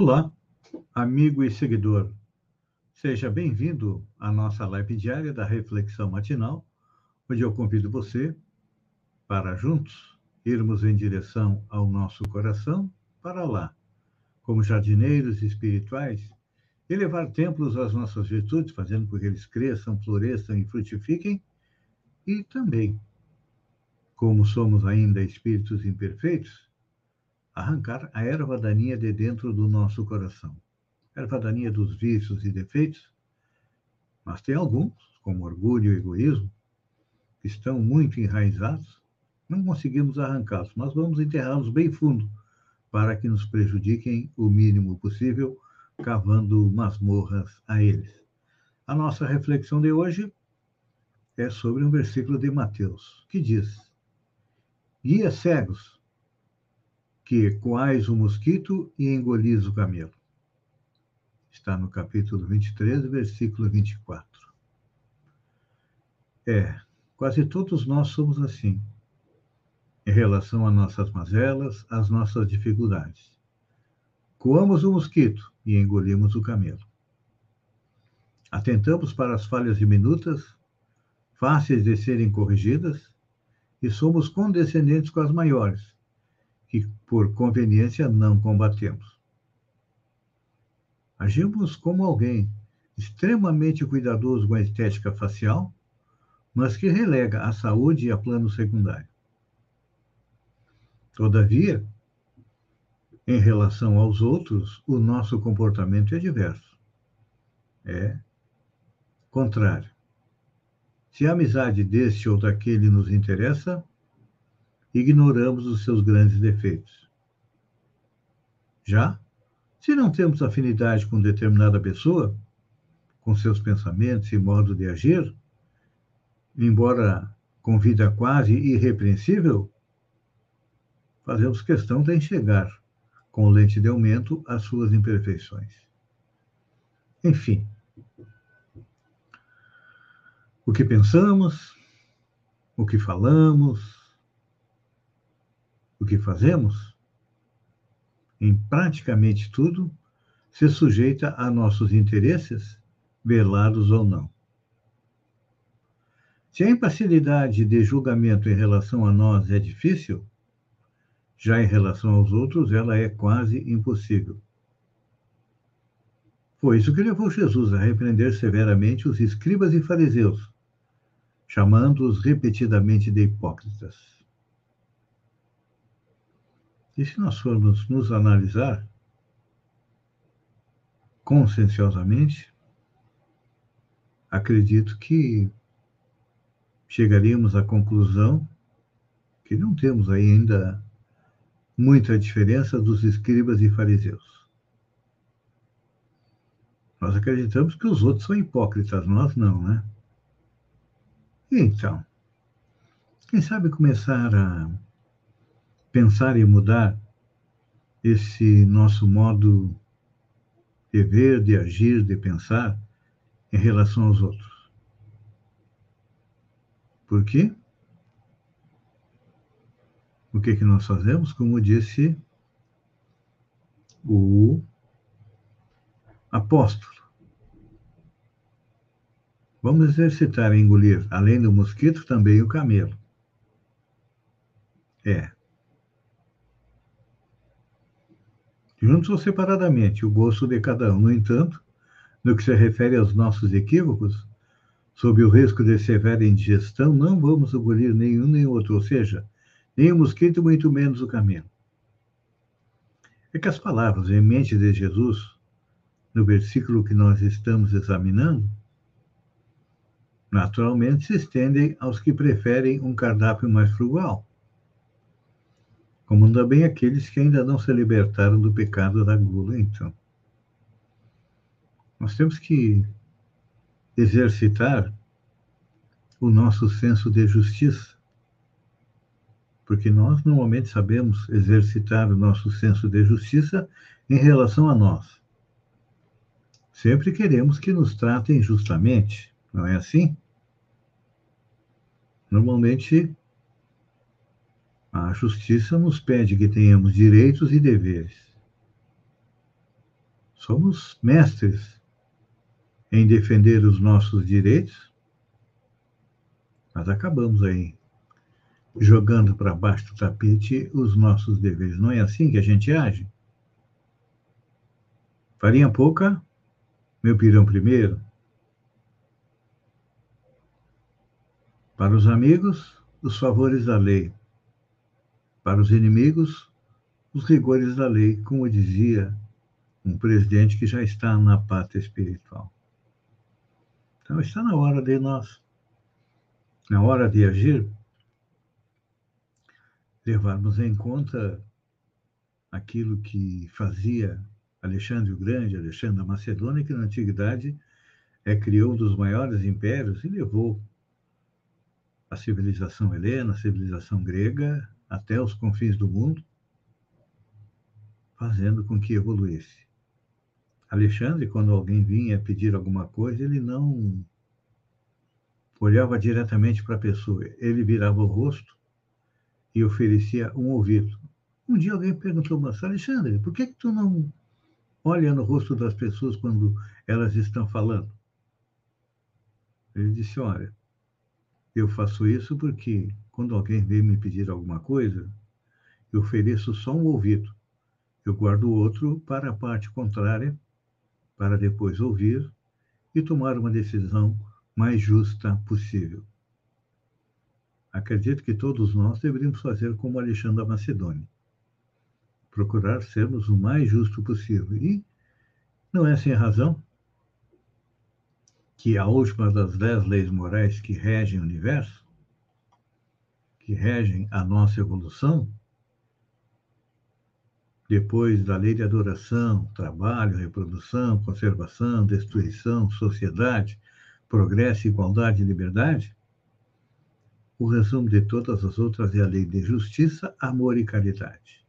Olá, amigo e seguidor. Seja bem-vindo à nossa live diária da Reflexão Matinal, onde eu convido você para juntos irmos em direção ao nosso coração para lá, como jardineiros espirituais, elevar templos às nossas virtudes, fazendo com que eles cresçam, floresçam e frutifiquem, e também, como somos ainda espíritos imperfeitos, arrancar a erva daninha de dentro do nosso coração. Erva daninha dos vícios e defeitos, mas tem alguns, como orgulho e egoísmo, que estão muito enraizados, não conseguimos arrancá-los, mas vamos enterrá-los bem fundo, para que nos prejudiquem o mínimo possível, cavando masmorras a eles. A nossa reflexão de hoje é sobre um versículo de Mateus, que diz: Guia cegos que coais o mosquito e engolis o camelo. Está no capítulo 23, versículo 24. É, quase todos nós somos assim, em relação às nossas mazelas, às nossas dificuldades. Coamos o mosquito e engolimos o camelo. Atentamos para as falhas diminutas, fáceis de serem corrigidas, e somos condescendentes com as maiores, que, por conveniência, não combatemos. Agimos como alguém extremamente cuidadoso com a estética facial, mas que relega a saúde a plano secundário. Todavia, em relação aos outros, o nosso comportamento é diverso. É contrário. Se a amizade deste ou daquele nos interessa, ignoramos os seus grandes defeitos. Já, se não temos afinidade com determinada pessoa, com seus pensamentos e modo de agir, embora com vida quase irrepreensível, fazemos questão de enxergar com lente de aumento as suas imperfeições. Enfim, o que pensamos, o que falamos, o que fazemos, em praticamente tudo, se sujeita a nossos interesses, velados ou não. Se a impassibilidade de julgamento em relação a nós é difícil, já em relação aos outros ela é quase impossível. Foi isso que levou Jesus a repreender severamente os escribas e fariseus, chamando-os repetidamente de hipócritas. E se nós formos nos analisar conscienciosamente, acredito que chegaríamos à conclusão que não temos ainda muita diferença dos escribas e fariseus. Nós acreditamos que os outros são hipócritas, nós não, né? Então, quem sabe começar a pensar e mudar esse nosso modo de ver, de agir, de pensar em relação aos outros. Por quê? O que, que nós fazemos? Como disse o apóstolo. Vamos exercitar e engolir, além do mosquito, também o camelo. É, juntos ou separadamente, o gosto de cada um. No entanto, no que se refere aos nossos equívocos, sob o risco de severa indigestão, não vamos engolir nenhum nem outro, ou seja, nem o mosquito, muito menos o camelo. É que as palavras em mente de Jesus, no versículo que nós estamos examinando, naturalmente se estendem aos que preferem um cardápio mais frugal como também aqueles que ainda não se libertaram do pecado da gula, então. Nós temos que exercitar o nosso senso de justiça, porque nós normalmente sabemos exercitar o nosso senso de justiça em relação a nós. Sempre queremos que nos tratem justamente, não é assim? Normalmente, a justiça nos pede que tenhamos direitos e deveres. Somos mestres em defender os nossos direitos, mas acabamos aí jogando para baixo do tapete os nossos deveres. Não é assim que a gente age? Farinha pouca, meu pirão primeiro. Para os amigos, os favores da lei. Para os inimigos, os rigores da lei, como dizia um presidente que já está na pátria espiritual. Então está na hora de nós, na hora de agir, levarmos em conta aquilo que fazia Alexandre o Grande, Alexandre da Macedônia, que na antiguidade é, criou um dos maiores impérios e levou a civilização helena, a civilização grega, até os confins do mundo, fazendo com que evoluísse. Alexandre, quando alguém vinha pedir alguma coisa, ele não olhava diretamente para a pessoa, ele virava o rosto e oferecia um ouvido. Um dia alguém perguntou, mas Alexandre, por que, que tu não olha no rosto das pessoas quando elas estão falando? Ele disse, olha, eu faço isso porque quando alguém vem me pedir alguma coisa, eu ofereço só um ouvido. Eu guardo o outro para a parte contrária, para depois ouvir e tomar uma decisão mais justa possível. Acredito que todos nós deveríamos fazer como Alexandre da Macedônia. Procurar sermos o mais justo possível. E não é sem razão que a última das dez leis morais que regem o universo, que regem a nossa evolução, depois da lei de adoração, trabalho, reprodução, conservação, destruição, sociedade, progresso, igualdade e liberdade, o resumo de todas as outras é a lei de justiça, amor e caridade.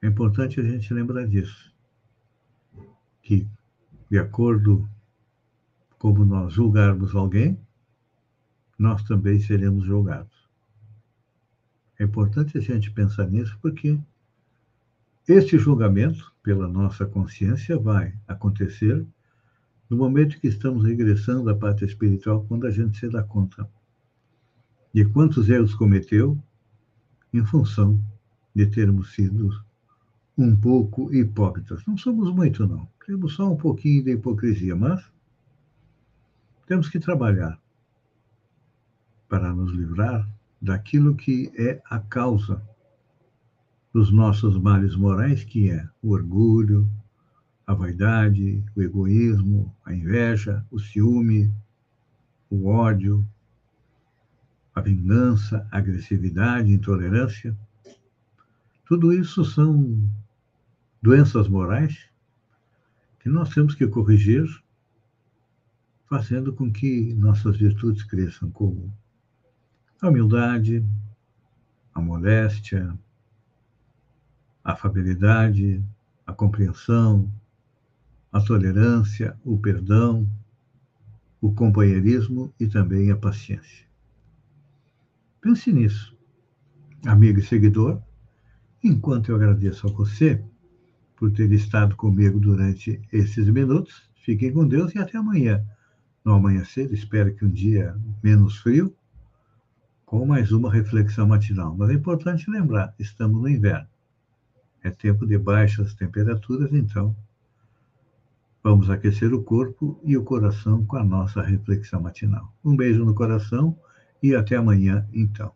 É importante a gente lembrar disso. Que de acordo como nós julgarmos alguém, nós também seremos julgados. É importante a gente pensar nisso porque este julgamento pela nossa consciência vai acontecer no momento que estamos regressando à pátria espiritual, quando a gente se dá conta de quantos erros cometeu em função de termos sido um pouco hipócritas. Não somos muito, não. Temos só um pouquinho de hipocrisia, mas temos que trabalhar para nos livrar daquilo que é a causa dos nossos males morais, que é o orgulho, a vaidade, o egoísmo, a inveja, o ciúme, o ódio, a vingança, a agressividade, a intolerância. Tudo isso são doenças morais que nós temos que corrigir, fazendo com que nossas virtudes cresçam, como a humildade, a modéstia, a afabilidade, a compreensão, a tolerância, o perdão, o companheirismo e também a paciência. Pense nisso, amigo e seguidor, enquanto eu agradeço a você por ter estado comigo durante esses minutos. Fiquem com Deus e até amanhã. No amanhecer, espero que um dia menos frio, com mais uma reflexão matinal. Mas é importante lembrar: estamos no inverno. É tempo de baixas temperaturas, então vamos aquecer o corpo e o coração com a nossa reflexão matinal. Um beijo no coração e até amanhã, então.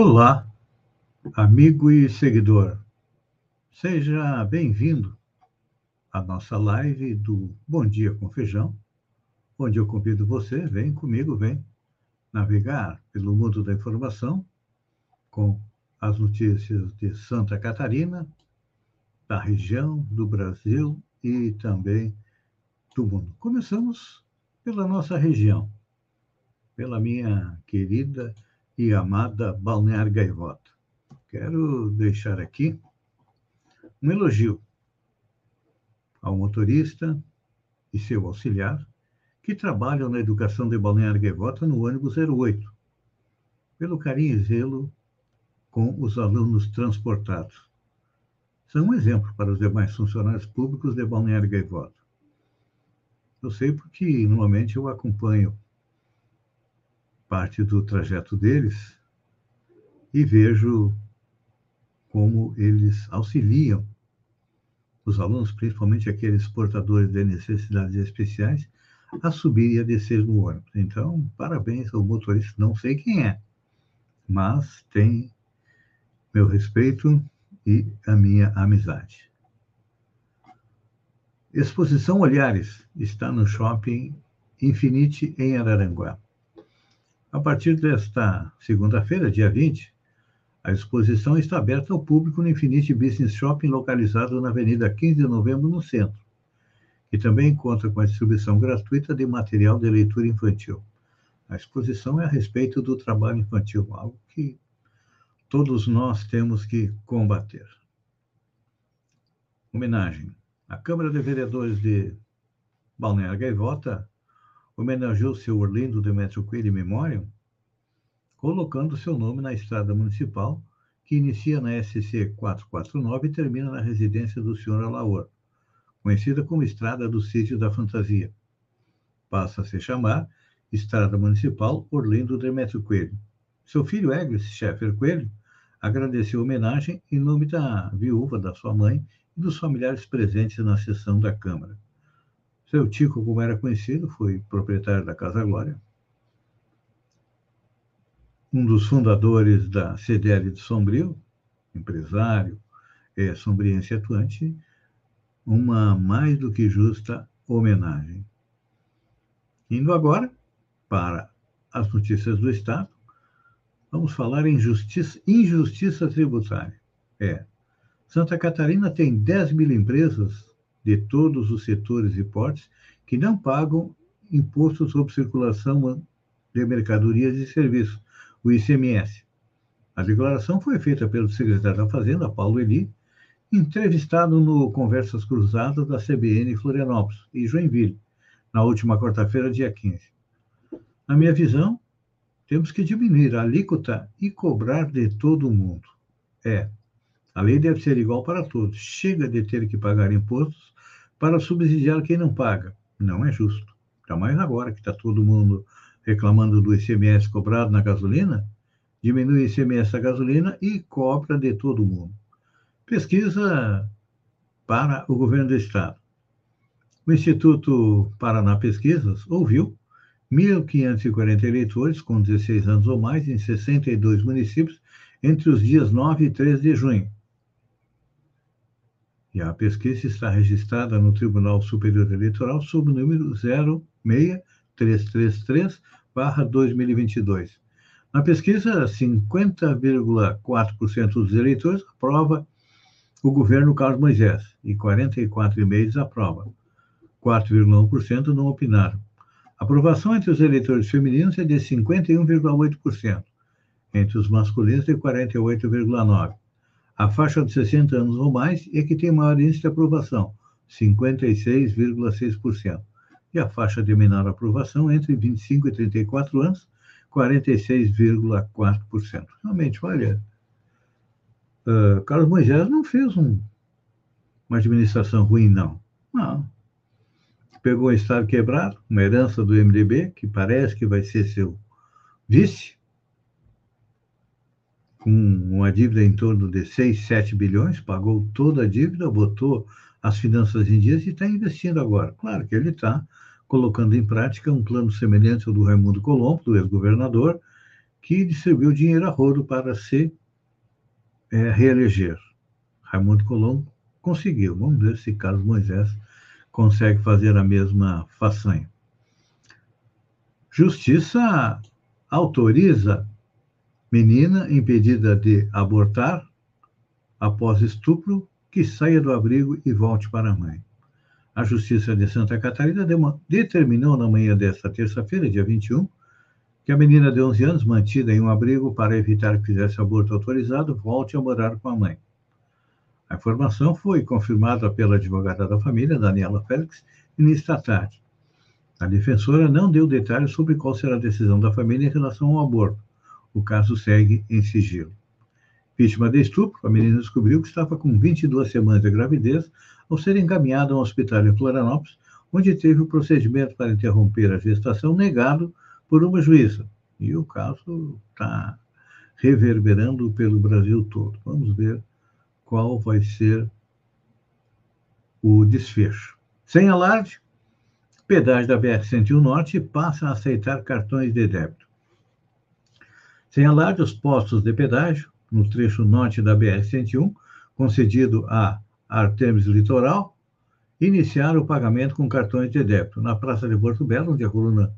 Olá, amigo e seguidor. Seja bem-vindo à nossa live do Bom Dia com Feijão, onde eu convido você, vem comigo, vem navegar pelo mundo da informação com as notícias de Santa Catarina, da região, do Brasil e também do mundo. Começamos pela nossa região, pela minha querida e amada Balneário Gaivota. Quero deixar aqui um elogio ao motorista e seu auxiliar que trabalham na educação de Balneário Gaivota no ônibus 08, pelo carinho e zelo com os alunos transportados. São um exemplo para os demais funcionários públicos de Balneário Gaivota. Eu sei porque normalmente eu acompanho parte do trajeto deles e vejo como eles auxiliam os alunos, principalmente aqueles portadores de necessidades especiais, a subir e a descer no ônibus. Então, parabéns ao motorista, não sei quem é, mas tem meu respeito e a minha amizade. Exposição Olhares está no Shopping Infinite em Araranguá. A partir desta segunda-feira, dia 20, a exposição está aberta ao público no Infinite Business Shopping, localizado na Avenida 15 de Novembro, no centro, e também conta com a distribuição gratuita de material de leitura infantil. A exposição é a respeito do trabalho infantil, algo que todos nós temos que combater. Homenagem. A Câmara de Vereadores de Balneário Gaivota homenageou seu Orlindo Demetrio Coelho Memoriam, colocando seu nome na estrada municipal, que inicia na SC 449 e termina na residência do Sr. Alaor, conhecida como Estrada do Sítio da Fantasia. Passa a se chamar Estrada Municipal Orlindo Demetrio Coelho. Seu filho Eglis Scheffer Coelho agradeceu a homenagem em nome da viúva da sua mãe e dos familiares presentes na sessão da Câmara. Seu Tico, como era conhecido, foi proprietário da Casa Glória, um dos fundadores da CDL de Sombrio, empresário, é, sombriense atuante, uma mais do que justa homenagem. Indo agora para as notícias do Estado, vamos falar em justiça, injustiça tributária. É, Santa Catarina tem 10 mil empresas de todos os setores e portes que não pagam imposto sobre circulação de mercadorias e serviços, o ICMS. A declaração foi feita pelo secretário da Fazenda, Paulo Eli, entrevistado no Conversas Cruzadas da CBN Florianópolis e Joinville, na última quarta-feira, dia 15. Na minha visão, temos que diminuir a alíquota e cobrar de todo mundo. É, a lei deve ser igual para todos. Chega de ter que pagar impostos para subsidiar quem não paga. Não é justo. Ainda mais agora que está todo mundo reclamando do ICMS cobrado na gasolina, diminui o ICMS da gasolina e cobra de todo mundo. Pesquisa para o governo do Estado. O Instituto Paraná Pesquisas ouviu 1.540 eleitores com 16 anos ou mais em 62 municípios entre os dias 9 e 13 de junho. E a pesquisa está registrada no Tribunal Superior Eleitoral sob o número 06333-2022. Na pesquisa, 50,4% dos eleitores aprova o governo Carlos Moisés e 44,5% desaprova. 4,1% não opinaram. A aprovação entre os eleitores femininos é de 51,8%, entre os masculinos de 48,9%. A faixa de 60 anos ou mais é que tem maior índice de aprovação, 56,6%. E a faixa de menor aprovação entre 25 e 34 anos, 46,4%. Realmente, olha, uh, Carlos Moisés não fez um, uma administração ruim, não. Não. Pegou um Estado quebrado, uma herança do MDB, que parece que vai ser seu vice, com uma dívida em torno de 6, 7 bilhões, pagou toda a dívida, botou as finanças em dias e está investindo agora. Claro que ele está colocando em prática um plano semelhante ao do Raimundo Colombo, do ex-governador, que distribuiu dinheiro a rodo para se é, reeleger. Raimundo Colombo conseguiu. Vamos ver se Carlos Moisés consegue fazer a mesma façanha. Justiça autoriza menina impedida de abortar após estupro que saia do abrigo e volte para a mãe. A Justiça de Santa Catarina determinou na manhã desta terça-feira, dia 21, que a menina de 11 anos, mantida em um abrigo para evitar que fizesse aborto autorizado, volte a morar com a mãe. A informação foi confirmada pela advogada da família, Daniela Félix, nesta tarde. A defensora não deu detalhes sobre qual será a decisão da família em relação ao aborto. O caso segue em sigilo. Vítima de estupro, a menina descobriu que estava com 22 semanas de gravidez ao ser encaminhada a um hospital em Florianópolis, onde teve o procedimento para interromper a gestação negado por uma juíza. E o caso está reverberando pelo Brasil todo. Vamos ver qual vai ser o desfecho. Sem alarde, pedágio da BR-101 Norte passa a aceitar cartões de débito. Sem alarde, os postos de pedágio, no trecho norte da BR-101, concedido a Artemis Litoral, iniciaram o pagamento com cartões de débito. Na Praça de Porto Belo, onde a coluna,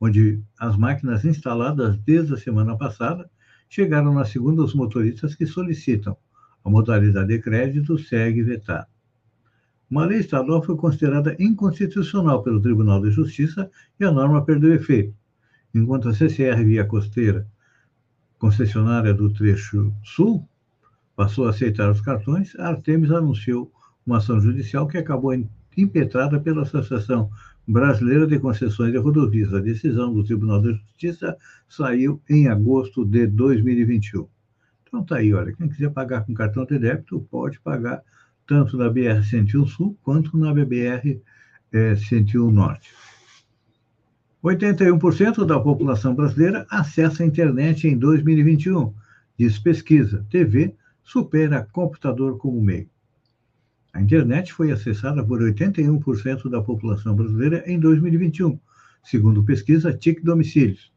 onde as máquinas instaladas desde a semana passada chegaram na segunda os motoristas que solicitam a modalidade de crédito segue vetada. Uma lei estadual foi considerada inconstitucional pelo Tribunal de Justiça e a norma perdeu efeito. Enquanto a CCR Via Costeira, concessionária do trecho sul, passou a aceitar os cartões, a Artemis anunciou uma ação judicial que acabou impetrada pela Associação Brasileira de Concessões de Rodovias. A decisão do Tribunal de Justiça saiu em agosto de 2021. Então tá aí, olha, quem quiser pagar com cartão de débito pode pagar tanto na BR-101 Sul quanto na BBR-101 é, Norte. 81% da população brasileira acessa a internet em 2021, diz pesquisa. TV supera computador como meio. A internet foi acessada por 81% da população brasileira em 2021, segundo pesquisa TIC Domicílios.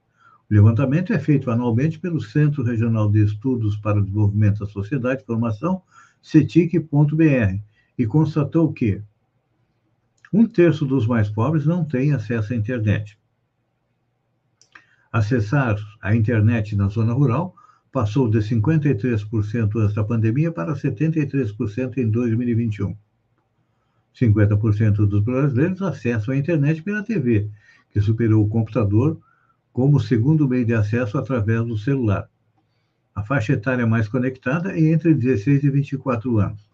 O levantamento é feito anualmente pelo Centro Regional de Estudos para o Desenvolvimento da Sociedade e Formação, CETIC.br, e constatou que um terço dos mais pobres não tem acesso à internet. Acessar a internet na zona rural passou de 53% antes da pandemia para 73% em 2021. 50% dos brasileiros acessam a internet pela TV, que superou o computador como segundo meio de acesso através do celular. A faixa etária mais conectada é entre 16 e 24 anos.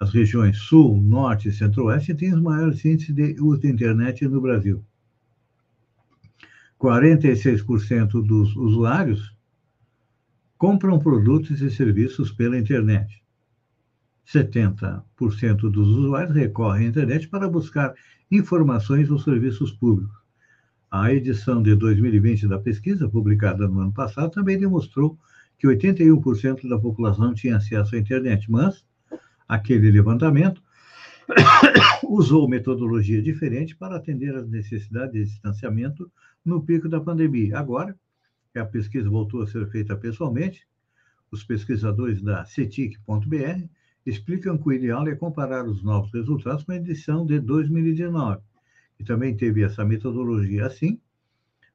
As regiões Sul, Norte e Centro-Oeste têm os maiores índices de uso de internet no Brasil. 46% dos usuários compram produtos e serviços pela internet. 70% dos usuários recorrem à internet para buscar informações ou serviços públicos. A edição de 2020 da pesquisa, publicada no ano passado, também demonstrou que 81% da população tinha acesso à internet, mas aquele levantamento usou metodologia diferente para atender às necessidades de distanciamento no pico da pandemia. Agora, que a pesquisa voltou a ser feita pessoalmente, os pesquisadores da CETIC.br explicam que o ideal é comparar os novos resultados com a edição de 2019 e também teve essa metodologia assim,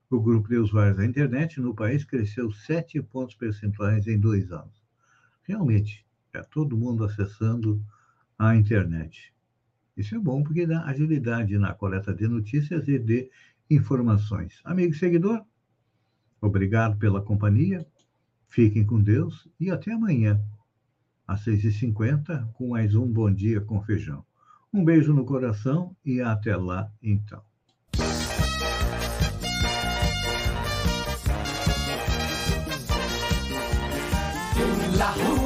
o grupo de usuários da internet no país cresceu 7 pontos percentuais em dois anos. Realmente, é todo mundo acessando a internet. Isso é bom porque dá agilidade na coleta de notícias e de informações. Amigo seguidor, obrigado pela companhia, fiquem com Deus e até amanhã, às 6h50, com mais um Bom Dia com Feijão. Um beijo no coração e até lá, então. La